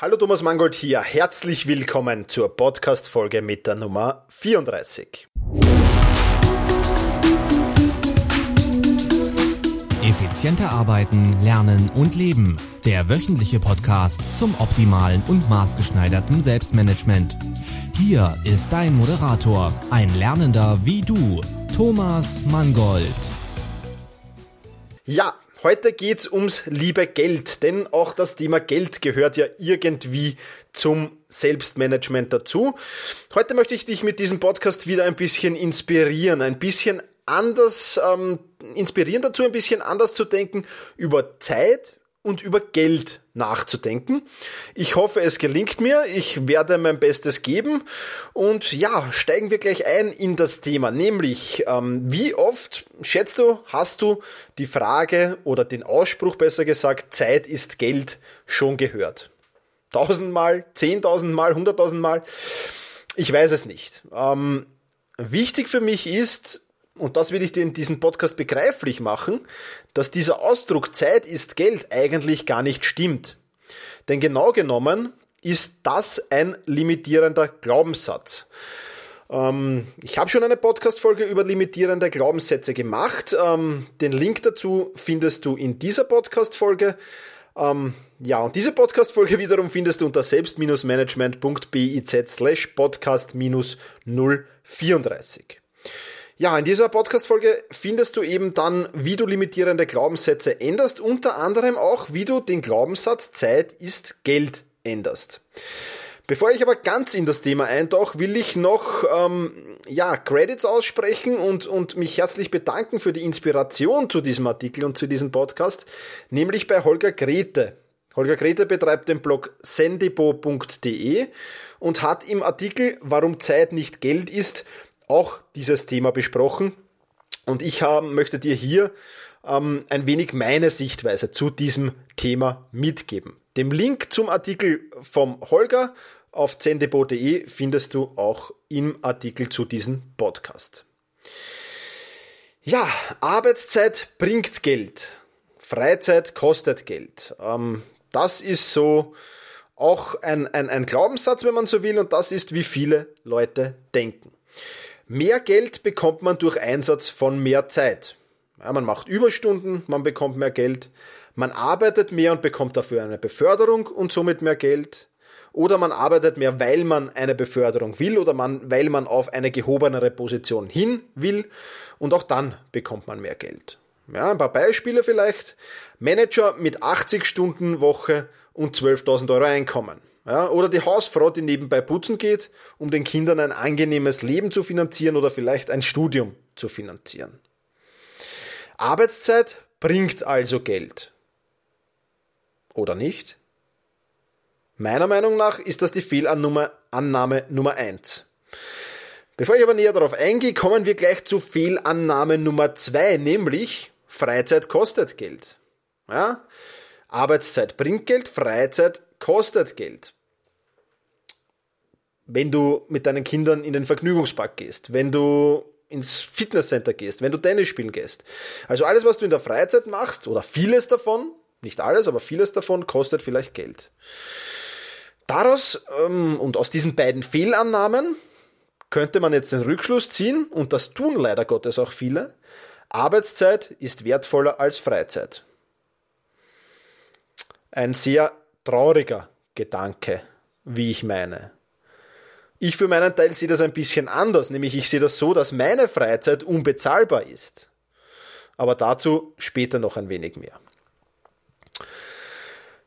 Hallo Thomas Mangold hier, herzlich willkommen zur Podcast-Folge mit der Nummer 34. Effizienter arbeiten, lernen und leben. Der wöchentliche Podcast zum optimalen und maßgeschneiderten Selbstmanagement. Hier ist dein Moderator, ein Lernender wie du, Thomas Mangold. Ja, Heute geht's ums liebe Geld, denn auch das Thema Geld gehört ja irgendwie zum Selbstmanagement dazu. Heute möchte ich dich mit diesem Podcast wieder ein bisschen inspirieren, ein bisschen anders, ähm, inspirieren dazu, ein bisschen anders zu denken über Zeit, und über Geld nachzudenken. Ich hoffe, es gelingt mir. Ich werde mein Bestes geben. Und ja, steigen wir gleich ein in das Thema, nämlich ähm, wie oft, schätzt du, hast du die Frage oder den Ausspruch besser gesagt, Zeit ist Geld schon gehört? Tausendmal, zehntausendmal, hunderttausendmal? Ich weiß es nicht. Ähm, wichtig für mich ist, und das will ich dir in diesem Podcast begreiflich machen, dass dieser Ausdruck Zeit ist Geld eigentlich gar nicht stimmt. Denn genau genommen ist das ein limitierender Glaubenssatz. Ähm, ich habe schon eine Podcast-Folge über limitierende Glaubenssätze gemacht. Ähm, den Link dazu findest du in dieser Podcast-Folge. Ähm, ja, und diese Podcast-Folge wiederum findest du unter selbst-management.biz slash podcast-034. Ja, in dieser Podcast-Folge findest du eben dann, wie du limitierende Glaubenssätze änderst, unter anderem auch, wie du den Glaubenssatz Zeit ist Geld änderst. Bevor ich aber ganz in das Thema eintauche, will ich noch ähm, ja, Credits aussprechen und, und mich herzlich bedanken für die Inspiration zu diesem Artikel und zu diesem Podcast, nämlich bei Holger Grete. Holger Grete betreibt den Blog sendibo.de und hat im Artikel Warum Zeit nicht Geld ist auch dieses Thema besprochen. Und ich hab, möchte dir hier ähm, ein wenig meine Sichtweise zu diesem Thema mitgeben. Den Link zum Artikel vom Holger auf zendebo.de findest du auch im Artikel zu diesem Podcast. Ja, Arbeitszeit bringt Geld. Freizeit kostet Geld. Ähm, das ist so auch ein, ein, ein Glaubenssatz, wenn man so will, und das ist, wie viele Leute denken. Mehr Geld bekommt man durch Einsatz von mehr Zeit. Ja, man macht Überstunden, man bekommt mehr Geld. Man arbeitet mehr und bekommt dafür eine Beförderung und somit mehr Geld. Oder man arbeitet mehr, weil man eine Beförderung will oder man, weil man auf eine gehobenere Position hin will. Und auch dann bekommt man mehr Geld. Ja, ein paar Beispiele vielleicht. Manager mit 80 Stunden Woche und 12.000 Euro Einkommen. Ja, oder die Hausfrau, die nebenbei putzen geht, um den Kindern ein angenehmes Leben zu finanzieren oder vielleicht ein Studium zu finanzieren. Arbeitszeit bringt also Geld. Oder nicht? Meiner Meinung nach ist das die Fehlannahme Nummer 1. Bevor ich aber näher darauf eingehe, kommen wir gleich zu Fehlannahme Nummer 2, nämlich Freizeit kostet Geld. Ja? Arbeitszeit bringt Geld, Freizeit kostet Geld. Wenn du mit deinen Kindern in den Vergnügungspark gehst, wenn du ins Fitnesscenter gehst, wenn du Tennis spielen gehst. Also alles, was du in der Freizeit machst, oder vieles davon, nicht alles, aber vieles davon, kostet vielleicht Geld. Daraus ähm, und aus diesen beiden Fehlannahmen könnte man jetzt den Rückschluss ziehen, und das tun leider Gottes auch viele, Arbeitszeit ist wertvoller als Freizeit. Ein sehr trauriger Gedanke, wie ich meine. Ich für meinen Teil sehe das ein bisschen anders, nämlich ich sehe das so, dass meine Freizeit unbezahlbar ist. Aber dazu später noch ein wenig mehr.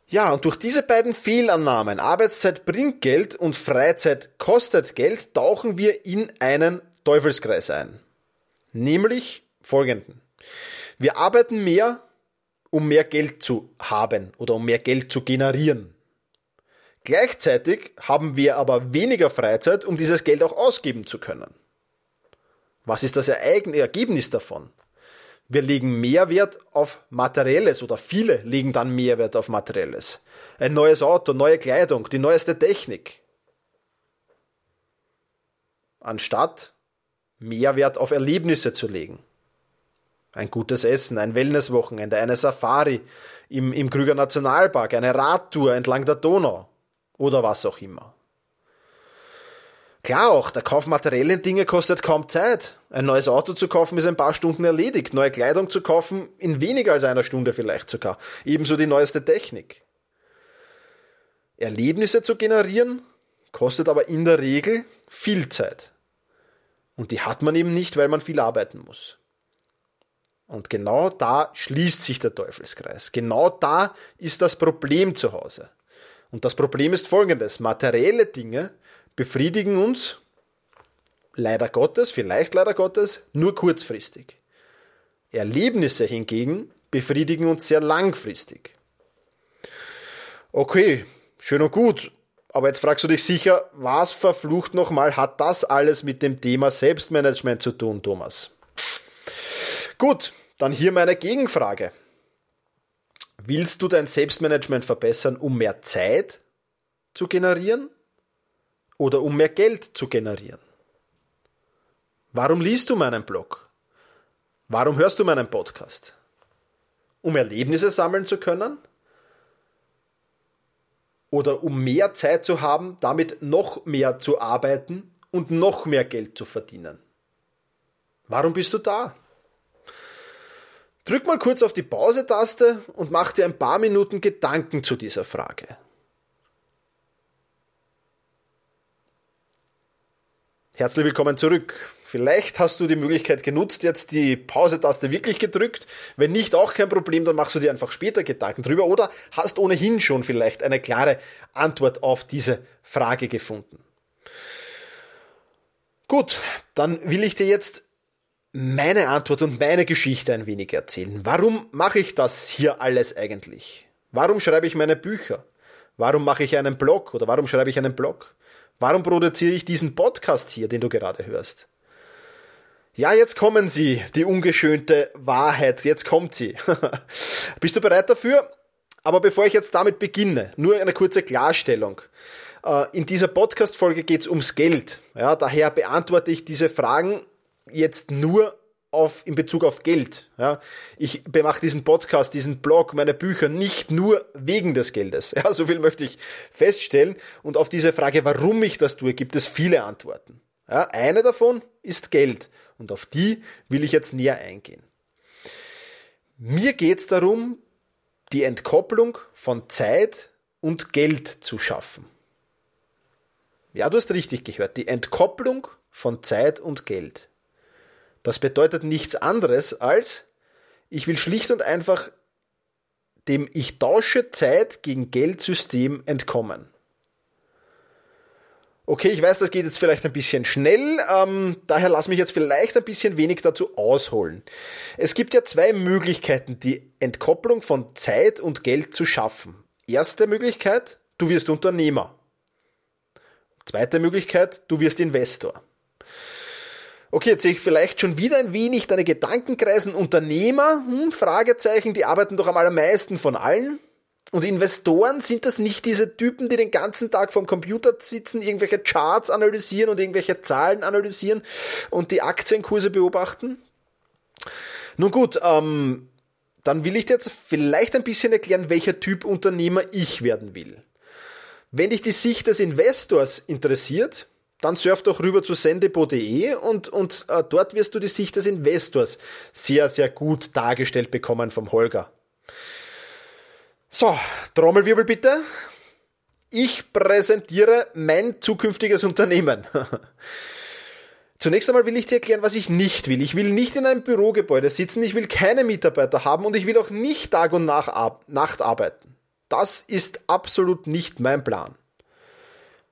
Ja, und durch diese beiden Fehlannahmen, Arbeitszeit bringt Geld und Freizeit kostet Geld, tauchen wir in einen Teufelskreis ein. Nämlich folgenden. Wir arbeiten mehr, um mehr Geld zu haben oder um mehr Geld zu generieren. Gleichzeitig haben wir aber weniger Freizeit, um dieses Geld auch ausgeben zu können. Was ist das Ergebnis davon? Wir legen mehr Wert auf Materielles oder viele legen dann mehr Wert auf Materielles. Ein neues Auto, neue Kleidung, die neueste Technik. Anstatt mehr Wert auf Erlebnisse zu legen. Ein gutes Essen, ein Wellnesswochenende, eine Safari im, im Krüger Nationalpark, eine Radtour entlang der Donau. Oder was auch immer. Klar auch, der Kauf materiellen Dinge kostet kaum Zeit. Ein neues Auto zu kaufen ist ein paar Stunden erledigt. Neue Kleidung zu kaufen in weniger als einer Stunde vielleicht sogar. Ebenso die neueste Technik. Erlebnisse zu generieren kostet aber in der Regel viel Zeit. Und die hat man eben nicht, weil man viel arbeiten muss. Und genau da schließt sich der Teufelskreis. Genau da ist das Problem zu Hause. Und das Problem ist folgendes. Materielle Dinge befriedigen uns leider Gottes, vielleicht leider Gottes, nur kurzfristig. Erlebnisse hingegen befriedigen uns sehr langfristig. Okay, schön und gut. Aber jetzt fragst du dich sicher, was verflucht nochmal hat das alles mit dem Thema Selbstmanagement zu tun, Thomas? Gut, dann hier meine Gegenfrage. Willst du dein Selbstmanagement verbessern, um mehr Zeit zu generieren oder um mehr Geld zu generieren? Warum liest du meinen Blog? Warum hörst du meinen Podcast? Um Erlebnisse sammeln zu können? Oder um mehr Zeit zu haben, damit noch mehr zu arbeiten und noch mehr Geld zu verdienen? Warum bist du da? Drück mal kurz auf die Pause-Taste und mach dir ein paar Minuten Gedanken zu dieser Frage. Herzlich willkommen zurück. Vielleicht hast du die Möglichkeit genutzt, jetzt die Pause-Taste wirklich gedrückt. Wenn nicht, auch kein Problem, dann machst du dir einfach später Gedanken drüber oder hast ohnehin schon vielleicht eine klare Antwort auf diese Frage gefunden. Gut, dann will ich dir jetzt meine Antwort und meine Geschichte ein wenig erzählen. Warum mache ich das hier alles eigentlich? Warum schreibe ich meine Bücher? Warum mache ich einen Blog oder warum schreibe ich einen Blog? Warum produziere ich diesen Podcast hier, den du gerade hörst? Ja, jetzt kommen sie, die ungeschönte Wahrheit, jetzt kommt sie. Bist du bereit dafür? Aber bevor ich jetzt damit beginne, nur eine kurze Klarstellung. Äh, in dieser Podcast-Folge geht es ums Geld. Ja, daher beantworte ich diese Fragen jetzt nur auf, in Bezug auf Geld. Ja, ich mache diesen Podcast, diesen Blog, meine Bücher nicht nur wegen des Geldes. Ja, so viel möchte ich feststellen. Und auf diese Frage, warum ich das tue, gibt es viele Antworten. Ja, eine davon ist Geld. Und auf die will ich jetzt näher eingehen. Mir geht es darum, die Entkopplung von Zeit und Geld zu schaffen. Ja, du hast richtig gehört. Die Entkopplung von Zeit und Geld. Das bedeutet nichts anderes als, ich will schlicht und einfach dem Ich tausche Zeit gegen Geldsystem entkommen. Okay, ich weiß, das geht jetzt vielleicht ein bisschen schnell, ähm, daher lass mich jetzt vielleicht ein bisschen wenig dazu ausholen. Es gibt ja zwei Möglichkeiten, die Entkopplung von Zeit und Geld zu schaffen. Erste Möglichkeit, du wirst Unternehmer. Zweite Möglichkeit, du wirst Investor. Okay, jetzt sehe ich vielleicht schon wieder ein wenig deine Gedanken kreisen. Unternehmer, hm, Fragezeichen, die arbeiten doch am allermeisten von allen. Und Investoren sind das nicht diese Typen, die den ganzen Tag vorm Computer sitzen, irgendwelche Charts analysieren und irgendwelche Zahlen analysieren und die Aktienkurse beobachten? Nun gut, ähm, dann will ich dir jetzt vielleicht ein bisschen erklären, welcher Typ Unternehmer ich werden will. Wenn dich die Sicht des Investors interessiert, dann surf doch rüber zu sendebo.de und, und äh, dort wirst du die Sicht des Investors sehr, sehr gut dargestellt bekommen vom Holger. So, Trommelwirbel bitte. Ich präsentiere mein zukünftiges Unternehmen. Zunächst einmal will ich dir erklären, was ich nicht will. Ich will nicht in einem Bürogebäude sitzen, ich will keine Mitarbeiter haben und ich will auch nicht Tag und Nacht arbeiten. Das ist absolut nicht mein Plan.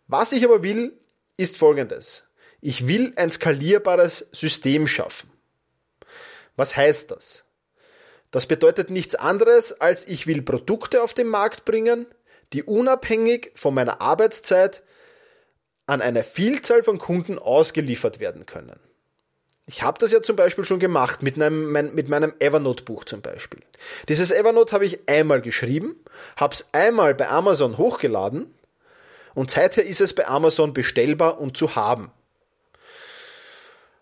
Was ich aber will, ist folgendes. Ich will ein skalierbares System schaffen. Was heißt das? Das bedeutet nichts anderes, als ich will Produkte auf den Markt bringen, die unabhängig von meiner Arbeitszeit an eine Vielzahl von Kunden ausgeliefert werden können. Ich habe das ja zum Beispiel schon gemacht mit, einem, mit meinem Evernote-Buch zum Beispiel. Dieses Evernote habe ich einmal geschrieben, habe es einmal bei Amazon hochgeladen und seither ist es bei Amazon bestellbar und zu haben.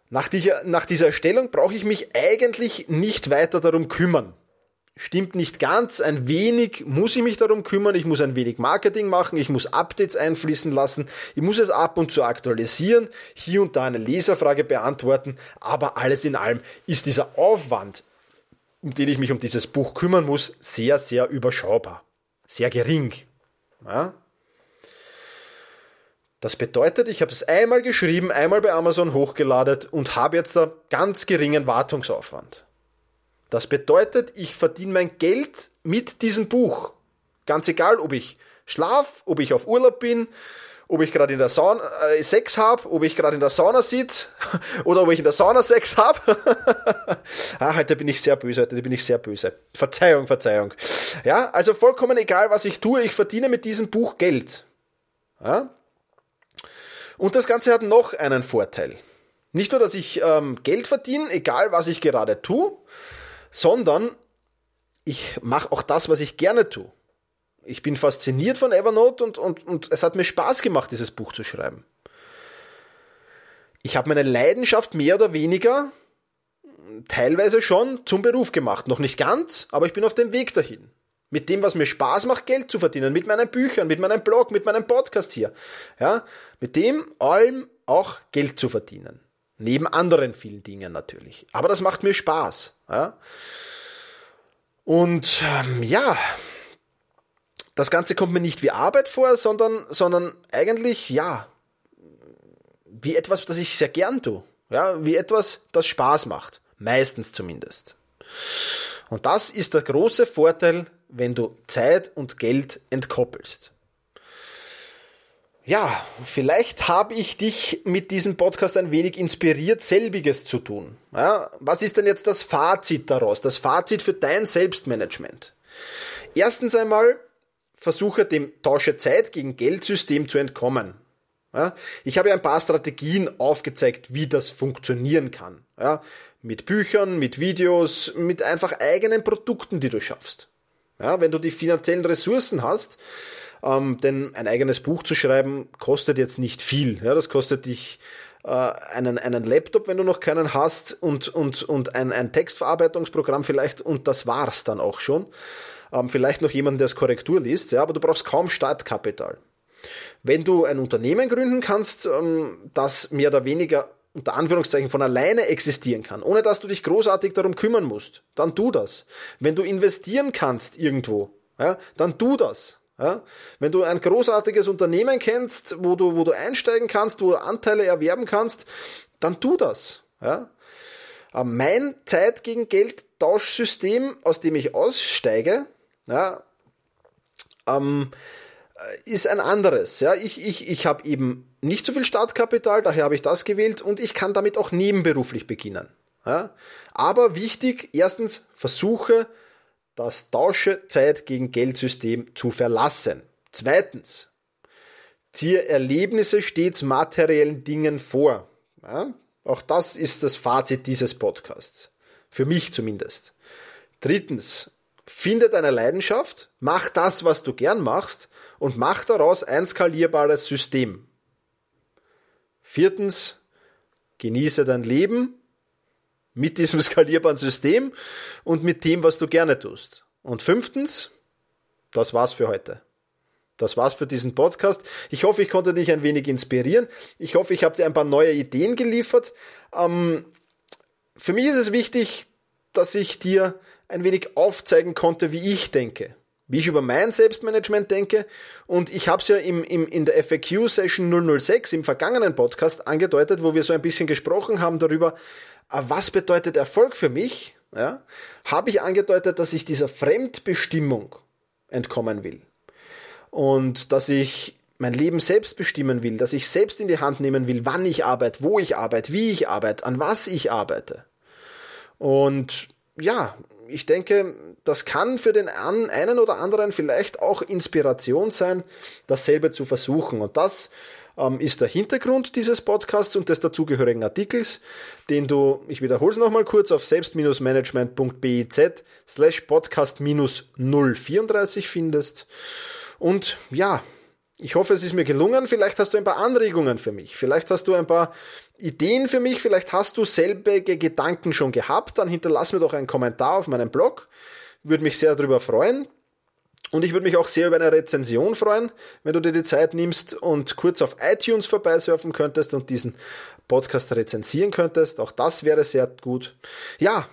Nach, dieser, nach dieser Erstellung brauche ich mich eigentlich nicht weiter darum kümmern. stimmt nicht ganz. Ein wenig muss ich mich darum kümmern. Ich muss ein wenig Marketing machen. Ich muss Updates einfließen lassen. Ich muss es ab und zu aktualisieren. Hier und da eine Leserfrage beantworten. Aber alles in allem ist dieser Aufwand, um den ich mich um dieses Buch kümmern muss, sehr, sehr überschaubar. Sehr gering. Ja? Das bedeutet, ich habe es einmal geschrieben, einmal bei Amazon hochgeladen und habe jetzt da ganz geringen Wartungsaufwand. Das bedeutet, ich verdiene mein Geld mit diesem Buch. Ganz egal, ob ich schlaf, ob ich auf Urlaub bin, ob ich gerade in der Sauna äh, Sex habe, ob ich gerade in der Sauna sitze oder ob ich in der Sauna Sex habe. ah, heute bin ich sehr böse, heute bin ich sehr böse. Verzeihung, Verzeihung. Ja, also vollkommen egal, was ich tue, ich verdiene mit diesem Buch Geld. Ja? Und das Ganze hat noch einen Vorteil. Nicht nur, dass ich ähm, Geld verdiene, egal was ich gerade tue, sondern ich mache auch das, was ich gerne tue. Ich bin fasziniert von Evernote und, und, und es hat mir Spaß gemacht, dieses Buch zu schreiben. Ich habe meine Leidenschaft mehr oder weniger teilweise schon zum Beruf gemacht. Noch nicht ganz, aber ich bin auf dem Weg dahin. Mit dem, was mir Spaß macht, Geld zu verdienen. Mit meinen Büchern, mit meinem Blog, mit meinem Podcast hier. Ja, mit dem allem auch Geld zu verdienen. Neben anderen vielen Dingen natürlich. Aber das macht mir Spaß. Ja? Und ähm, ja, das Ganze kommt mir nicht wie Arbeit vor, sondern, sondern eigentlich, ja, wie etwas, das ich sehr gern tue. Ja, wie etwas, das Spaß macht. Meistens zumindest. Und das ist der große Vorteil, wenn du Zeit und Geld entkoppelst ja, vielleicht habe ich dich mit diesem Podcast ein wenig inspiriert, selbiges zu tun. Ja, was ist denn jetzt das Fazit daraus? Das Fazit für dein Selbstmanagement. Erstens einmal, versuche dem Tausche Zeit gegen Geldsystem zu entkommen. Ja, ich habe ein paar Strategien aufgezeigt, wie das funktionieren kann. Ja, mit Büchern, mit Videos, mit einfach eigenen Produkten, die du schaffst. Ja, wenn du die finanziellen Ressourcen hast, ähm, denn ein eigenes Buch zu schreiben kostet jetzt nicht viel. Ja, das kostet dich äh, einen, einen Laptop, wenn du noch keinen hast, und, und, und ein, ein Textverarbeitungsprogramm vielleicht, und das war's dann auch schon. Ähm, vielleicht noch jemand, der es Korrektur liest, ja, aber du brauchst kaum Startkapital. Wenn du ein Unternehmen gründen kannst, ähm, das mehr oder weniger unter Anführungszeichen von alleine existieren kann, ohne dass du dich großartig darum kümmern musst, dann tu das. Wenn du investieren kannst irgendwo, ja, dann tu das. Ja? Wenn du ein großartiges Unternehmen kennst, wo du, wo du einsteigen kannst, wo du Anteile erwerben kannst, dann tu das. Ja? Mein Zeit gegen Geld Tauschsystem, aus dem ich aussteige, ja, ähm, ist ein anderes. Ja, ich, ich, ich habe eben nicht so viel Startkapital, daher habe ich das gewählt und ich kann damit auch nebenberuflich beginnen. Ja, aber wichtig, erstens versuche das Tauschezeit gegen Geldsystem zu verlassen. Zweitens, ziehe Erlebnisse stets materiellen Dingen vor. Ja, auch das ist das Fazit dieses Podcasts. Für mich zumindest. Drittens, finde deine Leidenschaft, mach das, was du gern machst und mach daraus ein skalierbares System. Viertens, genieße dein Leben mit diesem skalierbaren System und mit dem, was du gerne tust. Und fünftens, das war's für heute. Das war's für diesen Podcast. Ich hoffe, ich konnte dich ein wenig inspirieren. Ich hoffe, ich habe dir ein paar neue Ideen geliefert. Ähm, für mich ist es wichtig, dass ich dir ein wenig aufzeigen konnte, wie ich denke, wie ich über mein Selbstmanagement denke. Und ich habe es ja im, im, in der FAQ-Session 006 im vergangenen Podcast angedeutet, wo wir so ein bisschen gesprochen haben darüber, äh, was bedeutet Erfolg für mich, ja, habe ich angedeutet, dass ich dieser Fremdbestimmung entkommen will. Und dass ich mein Leben selbst bestimmen will, dass ich selbst in die Hand nehmen will, wann ich arbeite, wo ich arbeite, wie ich arbeite, an was ich arbeite. Und ja, ich denke, das kann für den einen oder anderen vielleicht auch Inspiration sein, dasselbe zu versuchen. Und das ähm, ist der Hintergrund dieses Podcasts und des dazugehörigen Artikels, den du, ich wiederhole es nochmal kurz, auf selbst-management.biz slash podcast-034 findest. Und ja, ich hoffe, es ist mir gelungen. Vielleicht hast du ein paar Anregungen für mich. Vielleicht hast du ein paar Ideen für mich. Vielleicht hast du selbige Gedanken schon gehabt. Dann hinterlass mir doch einen Kommentar auf meinem Blog Würde mich sehr darüber freuen. Und ich würde mich auch sehr über eine Rezension freuen, wenn du dir die Zeit nimmst und kurz auf iTunes vorbeisurfen könntest und diesen Podcast rezensieren könntest. Auch das wäre sehr gut. Ja,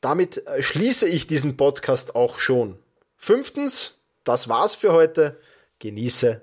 damit äh, schließe ich diesen Podcast auch schon. Fünftens, das war's für heute. Genieße